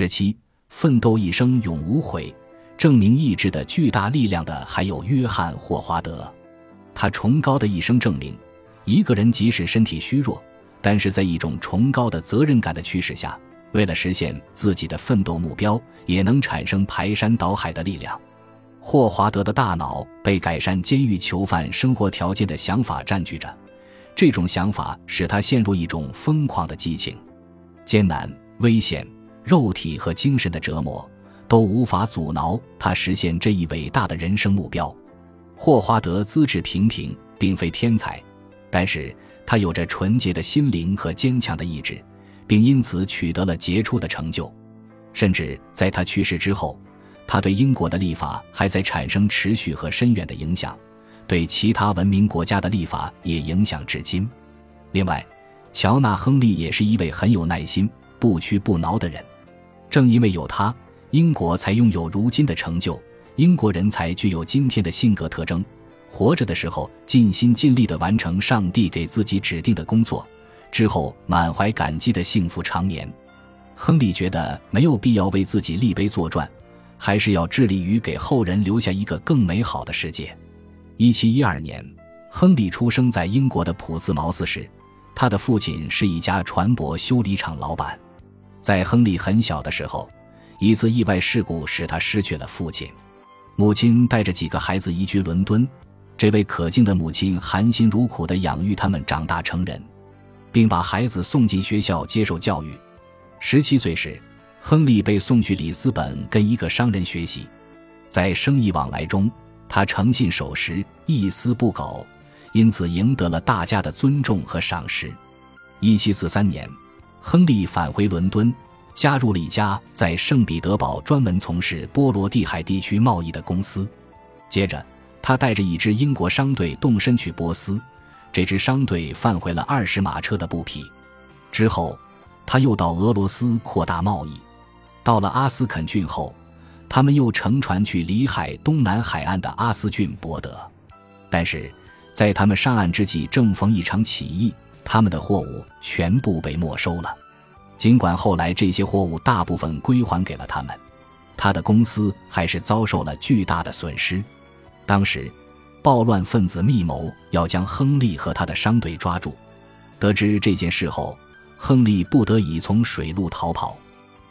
十七，奋斗一生永无悔，证明意志的巨大力量的还有约翰霍华德。他崇高的一生证明，一个人即使身体虚弱，但是在一种崇高的责任感的驱使下，为了实现自己的奋斗目标，也能产生排山倒海的力量。霍华德的大脑被改善监狱囚犯生活条件的想法占据着，这种想法使他陷入一种疯狂的激情，艰难、危险。肉体和精神的折磨都无法阻挠他实现这一伟大的人生目标。霍华德资质平平，并非天才，但是他有着纯洁的心灵和坚强的意志，并因此取得了杰出的成就。甚至在他去世之后，他对英国的立法还在产生持续和深远的影响，对其他文明国家的立法也影响至今。另外，乔纳·亨利也是一位很有耐心、不屈不挠的人。正因为有他，英国才拥有如今的成就。英国人才具有今天的性格特征，活着的时候尽心尽力地完成上帝给自己指定的工作，之后满怀感激的幸福长眠。亨利觉得没有必要为自己立碑作传，还是要致力于给后人留下一个更美好的世界。一七一二年，亨利出生在英国的普斯茅斯市，他的父亲是一家船舶修理厂老板。在亨利很小的时候，一次意外事故使他失去了父亲。母亲带着几个孩子移居伦敦，这位可敬的母亲含辛茹苦地养育他们长大成人，并把孩子送进学校接受教育。十七岁时，亨利被送去里斯本跟一个商人学习，在生意往来中，他诚信守时，一丝不苟，因此赢得了大家的尊重和赏识。一七四三年。亨利返回伦敦，加入了一家在圣彼得堡专门从事波罗的海地区贸易的公司。接着，他带着一支英国商队动身去波斯，这支商队贩回了二十马车的布匹。之后，他又到俄罗斯扩大贸易。到了阿斯肯郡后，他们又乘船去里海东南海岸的阿斯郡博德。但是，在他们上岸之际，正逢一场起义。他们的货物全部被没收了，尽管后来这些货物大部分归还给了他们，他的公司还是遭受了巨大的损失。当时，暴乱分子密谋要将亨利和他的商队抓住。得知这件事后，亨利不得已从水路逃跑，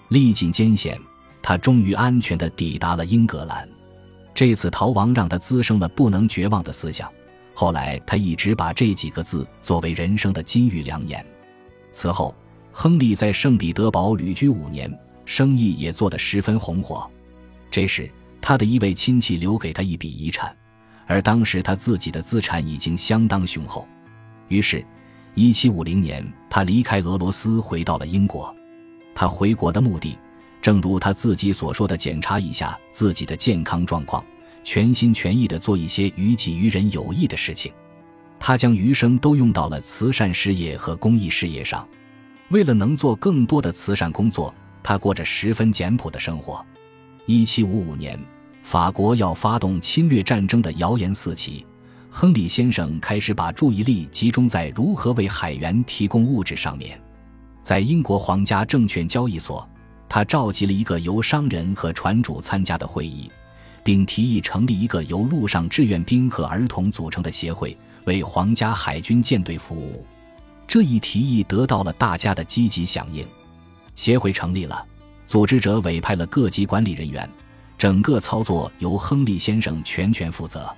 历尽艰险，他终于安全地抵达了英格兰。这次逃亡让他滋生了不能绝望的思想。后来，他一直把这几个字作为人生的金玉良言。此后，亨利在圣彼得堡旅居五年，生意也做得十分红火。这时，他的一位亲戚留给他一笔遗产，而当时他自己的资产已经相当雄厚。于是，1750年，他离开俄罗斯，回到了英国。他回国的目的，正如他自己所说的：检查一下自己的健康状况。全心全意地做一些于己于人有益的事情，他将余生都用到了慈善事业和公益事业上。为了能做更多的慈善工作，他过着十分简朴的生活。一七五五年，法国要发动侵略战争的谣言四起，亨利先生开始把注意力集中在如何为海员提供物质上面。在英国皇家证券交易所，他召集了一个由商人和船主参加的会议。并提议成立一个由陆上志愿兵和儿童组成的协会，为皇家海军舰队服务。这一提议得到了大家的积极响应。协会成立了，组织者委派了各级管理人员，整个操作由亨利先生全权负责。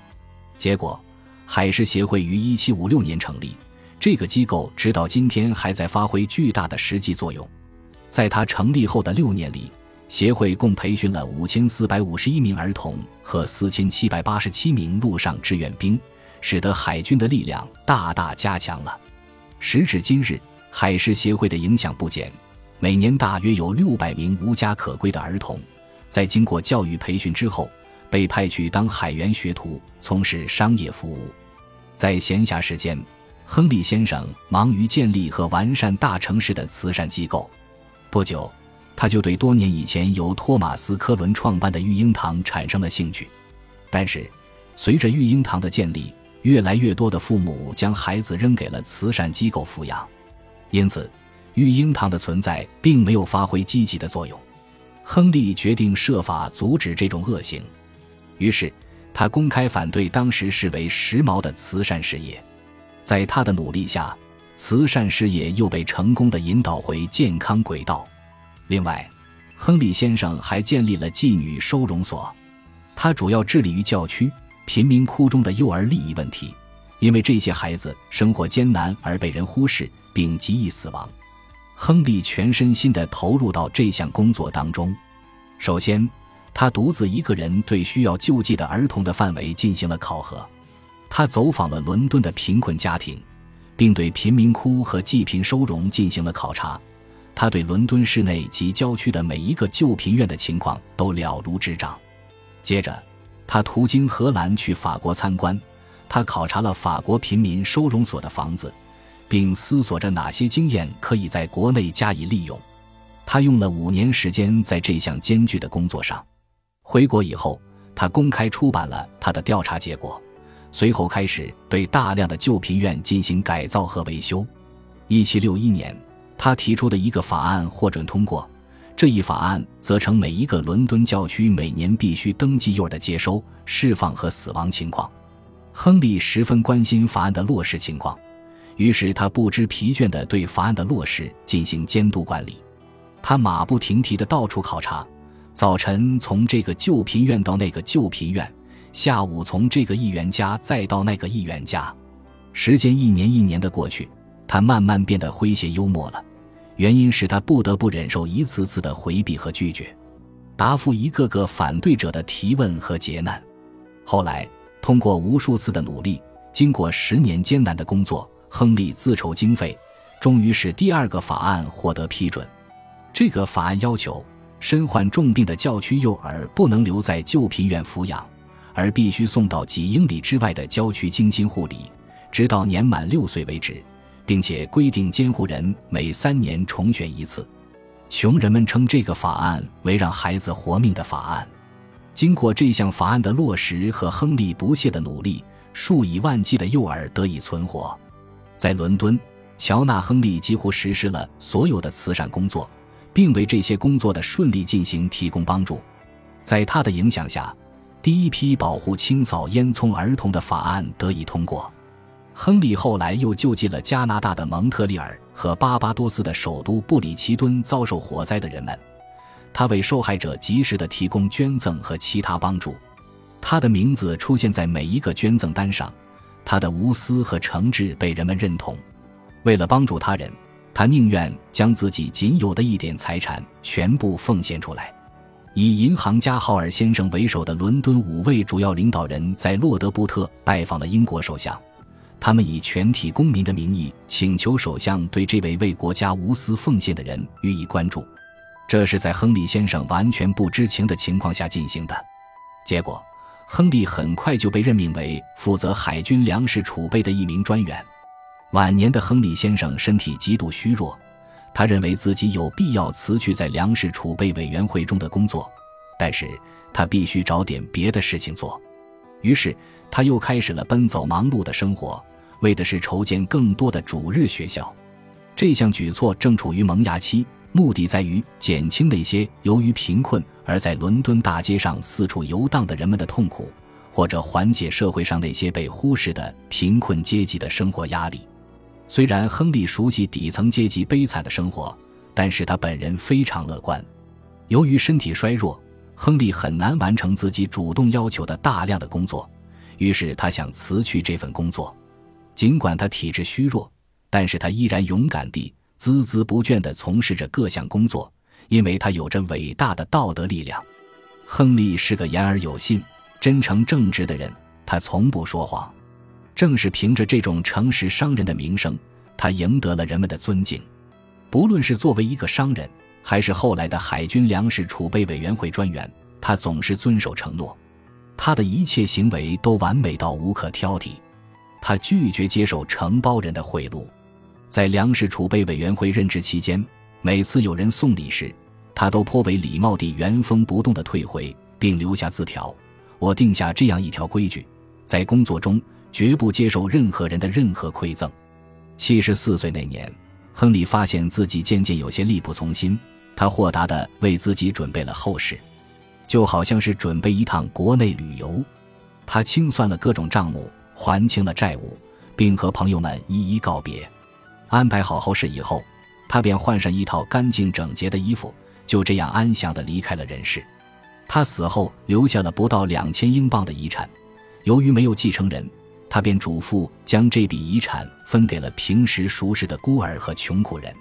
结果，海事协会于1756年成立。这个机构直到今天还在发挥巨大的实际作用。在它成立后的六年里。协会共培训了五千四百五十一名儿童和四千七百八十七名陆上志愿兵，使得海军的力量大大加强了。时至今日，海事协会的影响不减，每年大约有六百名无家可归的儿童，在经过教育培训之后，被派去当海员学徒，从事商业服务。在闲暇时间，亨利先生忙于建立和完善大城市的慈善机构。不久。他就对多年以前由托马斯·科伦创办的育婴堂产生了兴趣，但是，随着育婴堂的建立，越来越多的父母将孩子扔给了慈善机构抚养，因此，育婴堂的存在并没有发挥积极的作用。亨利决定设法阻止这种恶行，于是他公开反对当时视为时髦的慈善事业。在他的努力下，慈善事业又被成功的引导回健康轨道。另外，亨利先生还建立了妓女收容所，他主要致力于教区、贫民窟中的幼儿利益问题，因为这些孩子生活艰难而被人忽视，并极易死亡。亨利全身心地投入到这项工作当中。首先，他独自一个人对需要救济的儿童的范围进行了考核。他走访了伦敦的贫困家庭，并对贫民窟和济贫收容进行了考察。他对伦敦市内及郊区的每一个旧贫院的情况都了如指掌。接着，他途经荷兰去法国参观，他考察了法国贫民收容所的房子。并思索着哪些经验可以在国内加以利用。他用了五年时间在这项艰巨的工作上。回国以后，他公开出版了他的调查结果，随后开始对大量的旧贫院进行改造和维修。一七六一年，他提出的一个法案获准通过，这一法案则成每一个伦敦教区每年必须登记幼儿的接收、释放和死亡情况。亨利十分关心法案的落实情况。于是他不知疲倦地对法案的落实进行监督管理，他马不停蹄地到处考察，早晨从这个旧贫院到那个旧贫院，下午从这个议员家再到那个议员家，时间一年一年的过去，他慢慢变得诙谐幽默了，原因是他不得不忍受一次次的回避和拒绝，答复一个个反对者的提问和劫难。后来通过无数次的努力，经过十年艰难的工作。亨利自筹经费，终于使第二个法案获得批准。这个法案要求，身患重病的教区幼儿不能留在旧贫院抚养，而必须送到几英里之外的郊区精心护理，直到年满六岁为止，并且规定监护人每三年重选一次。穷人们称这个法案为“让孩子活命的法案”。经过这项法案的落实和亨利不懈的努力，数以万计的幼儿得以存活。在伦敦，乔纳·亨利几乎实施了所有的慈善工作，并为这些工作的顺利进行提供帮助。在他的影响下，第一批保护清扫烟囱儿童的法案得以通过。亨利后来又救济了加拿大的蒙特利尔和巴巴多斯的首都布里奇敦遭受火灾的人们，他为受害者及时的提供捐赠和其他帮助。他的名字出现在每一个捐赠单上。他的无私和诚挚被人们认同。为了帮助他人，他宁愿将自己仅有的一点财产全部奉献出来。以银行家豪尔先生为首的伦敦五位主要领导人在洛德布特拜访了英国首相，他们以全体公民的名义请求首相对这位为国家无私奉献的人予以关注。这是在亨利先生完全不知情的情况下进行的。结果。亨利很快就被任命为负责海军粮食储备的一名专员。晚年的亨利先生身体极度虚弱，他认为自己有必要辞去在粮食储备委员会中的工作，但是他必须找点别的事情做。于是他又开始了奔走忙碌的生活，为的是筹建更多的主日学校。这项举措正处于萌芽期。目的在于减轻那些由于贫困而在伦敦大街上四处游荡的人们的痛苦，或者缓解社会上那些被忽视的贫困阶级的生活压力。虽然亨利熟悉底层阶级悲惨的生活，但是他本人非常乐观。由于身体衰弱，亨利很难完成自己主动要求的大量的工作，于是他想辞去这份工作。尽管他体质虚弱，但是他依然勇敢地。孜孜不倦地从事着各项工作，因为他有着伟大的道德力量。亨利是个言而有信、真诚正直的人，他从不说谎。正是凭着这种诚实商人的名声，他赢得了人们的尊敬。不论是作为一个商人，还是后来的海军粮食储备委员会专员，他总是遵守承诺。他的一切行为都完美到无可挑剔。他拒绝接受承包人的贿赂。在粮食储备委员会任职期间，每次有人送礼时，他都颇为礼貌地原封不动地退回，并留下字条：“我定下这样一条规矩，在工作中绝不接受任何人的任何馈赠。”七十四岁那年，亨利发现自己渐渐有些力不从心，他豁达地为自己准备了后事，就好像是准备一趟国内旅游。他清算了各种账目，还清了债务，并和朋友们一一告别。安排好后事以后，他便换上一套干净整洁的衣服，就这样安详地离开了人世。他死后留下了不到两千英镑的遗产，由于没有继承人，他便嘱咐将这笔遗产分给了平时熟识的孤儿和穷苦人。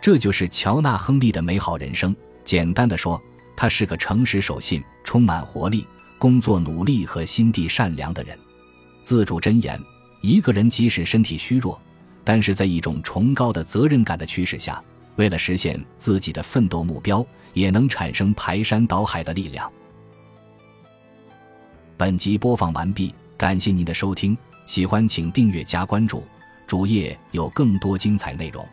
这就是乔纳·亨利的美好人生。简单的说，他是个诚实守信、充满活力、工作努力和心地善良的人。自主箴言：一个人即使身体虚弱，但是在一种崇高的责任感的驱使下，为了实现自己的奋斗目标。也能产生排山倒海的力量。本集播放完毕，感谢您的收听，喜欢请订阅加关注，主页有更多精彩内容。